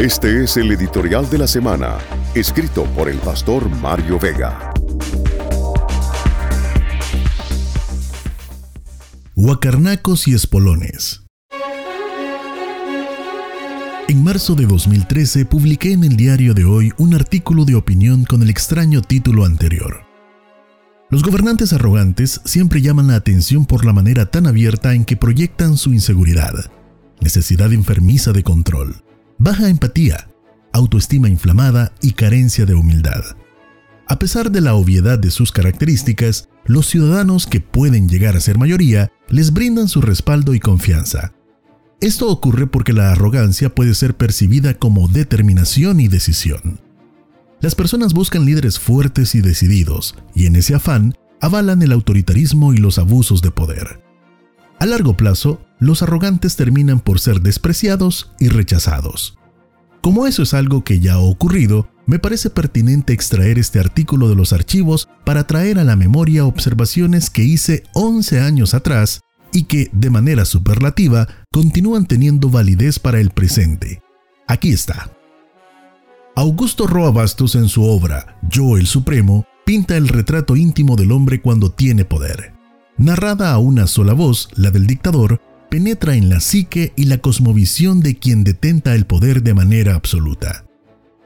Este es el editorial de la semana, escrito por el pastor Mario Vega. Huacarnacos y espolones. En marzo de 2013 publiqué en el diario de hoy un artículo de opinión con el extraño título anterior. Los gobernantes arrogantes siempre llaman la atención por la manera tan abierta en que proyectan su inseguridad, necesidad enfermiza de control, baja empatía, autoestima inflamada y carencia de humildad. A pesar de la obviedad de sus características, los ciudadanos que pueden llegar a ser mayoría les brindan su respaldo y confianza, esto ocurre porque la arrogancia puede ser percibida como determinación y decisión. Las personas buscan líderes fuertes y decididos, y en ese afán avalan el autoritarismo y los abusos de poder. A largo plazo, los arrogantes terminan por ser despreciados y rechazados. Como eso es algo que ya ha ocurrido, me parece pertinente extraer este artículo de los archivos para traer a la memoria observaciones que hice 11 años atrás y que, de manera superlativa, continúan teniendo validez para el presente. Aquí está. Augusto Roa Bastos en su obra Yo el Supremo pinta el retrato íntimo del hombre cuando tiene poder. Narrada a una sola voz, la del dictador, penetra en la psique y la cosmovisión de quien detenta el poder de manera absoluta.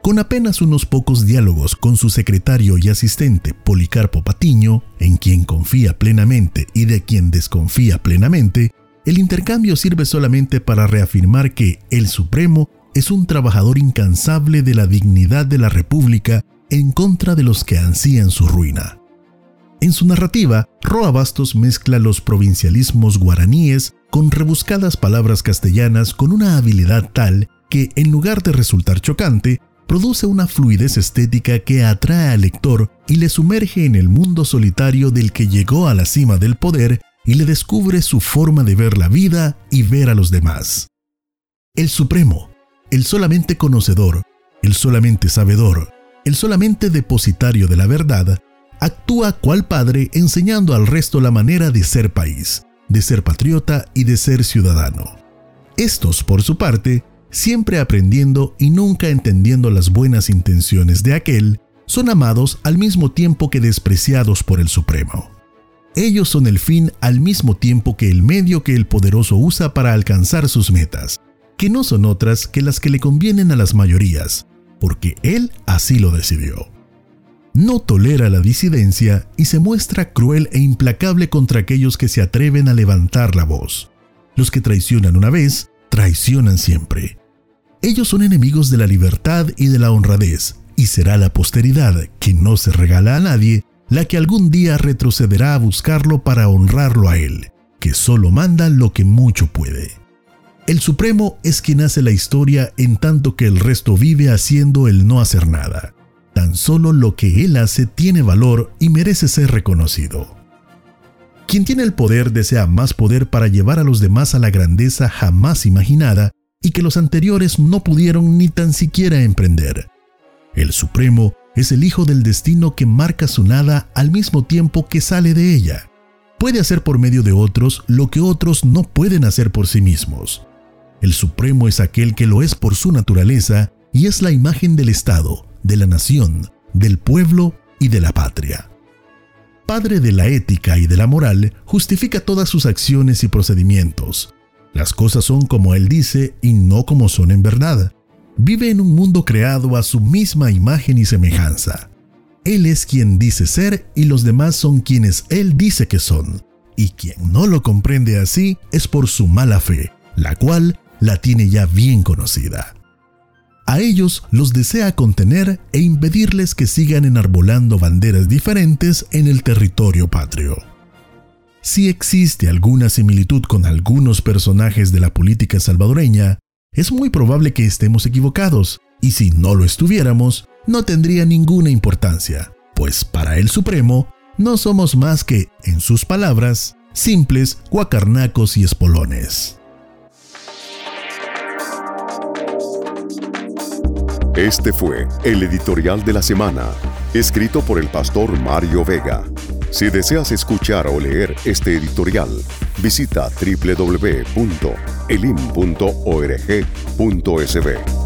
Con apenas unos pocos diálogos con su secretario y asistente Policarpo Patiño, en quien confía plenamente y de quien desconfía plenamente, el intercambio sirve solamente para reafirmar que el Supremo es un trabajador incansable de la dignidad de la República en contra de los que ansían su ruina. En su narrativa, Roa Bastos mezcla los provincialismos guaraníes con rebuscadas palabras castellanas con una habilidad tal que, en lugar de resultar chocante, produce una fluidez estética que atrae al lector y le sumerge en el mundo solitario del que llegó a la cima del poder y le descubre su forma de ver la vida y ver a los demás. El Supremo, el solamente conocedor, el solamente sabedor, el solamente depositario de la verdad, actúa cual padre enseñando al resto la manera de ser país, de ser patriota y de ser ciudadano. Estos, por su parte, siempre aprendiendo y nunca entendiendo las buenas intenciones de aquel, son amados al mismo tiempo que despreciados por el Supremo. Ellos son el fin al mismo tiempo que el medio que el poderoso usa para alcanzar sus metas, que no son otras que las que le convienen a las mayorías, porque él así lo decidió. No tolera la disidencia y se muestra cruel e implacable contra aquellos que se atreven a levantar la voz. Los que traicionan una vez, traicionan siempre. Ellos son enemigos de la libertad y de la honradez, y será la posteridad, que no se regala a nadie, la que algún día retrocederá a buscarlo para honrarlo a él, que solo manda lo que mucho puede. El Supremo es quien hace la historia en tanto que el resto vive haciendo el no hacer nada. Tan solo lo que él hace tiene valor y merece ser reconocido. Quien tiene el poder desea más poder para llevar a los demás a la grandeza jamás imaginada y que los anteriores no pudieron ni tan siquiera emprender. El Supremo es el hijo del destino que marca su nada al mismo tiempo que sale de ella. Puede hacer por medio de otros lo que otros no pueden hacer por sí mismos. El Supremo es aquel que lo es por su naturaleza y es la imagen del Estado, de la nación, del pueblo y de la patria. Padre de la ética y de la moral, justifica todas sus acciones y procedimientos, las cosas son como Él dice y no como son en verdad. Vive en un mundo creado a su misma imagen y semejanza. Él es quien dice ser y los demás son quienes Él dice que son. Y quien no lo comprende así es por su mala fe, la cual la tiene ya bien conocida. A ellos los desea contener e impedirles que sigan enarbolando banderas diferentes en el territorio patrio. Si existe alguna similitud con algunos personajes de la política salvadoreña, es muy probable que estemos equivocados, y si no lo estuviéramos, no tendría ninguna importancia, pues para el Supremo no somos más que, en sus palabras, simples guacarnacos y espolones. Este fue el editorial de la semana, escrito por el pastor Mario Vega. Si deseas escuchar o leer este editorial, visita www.elim.org.sb.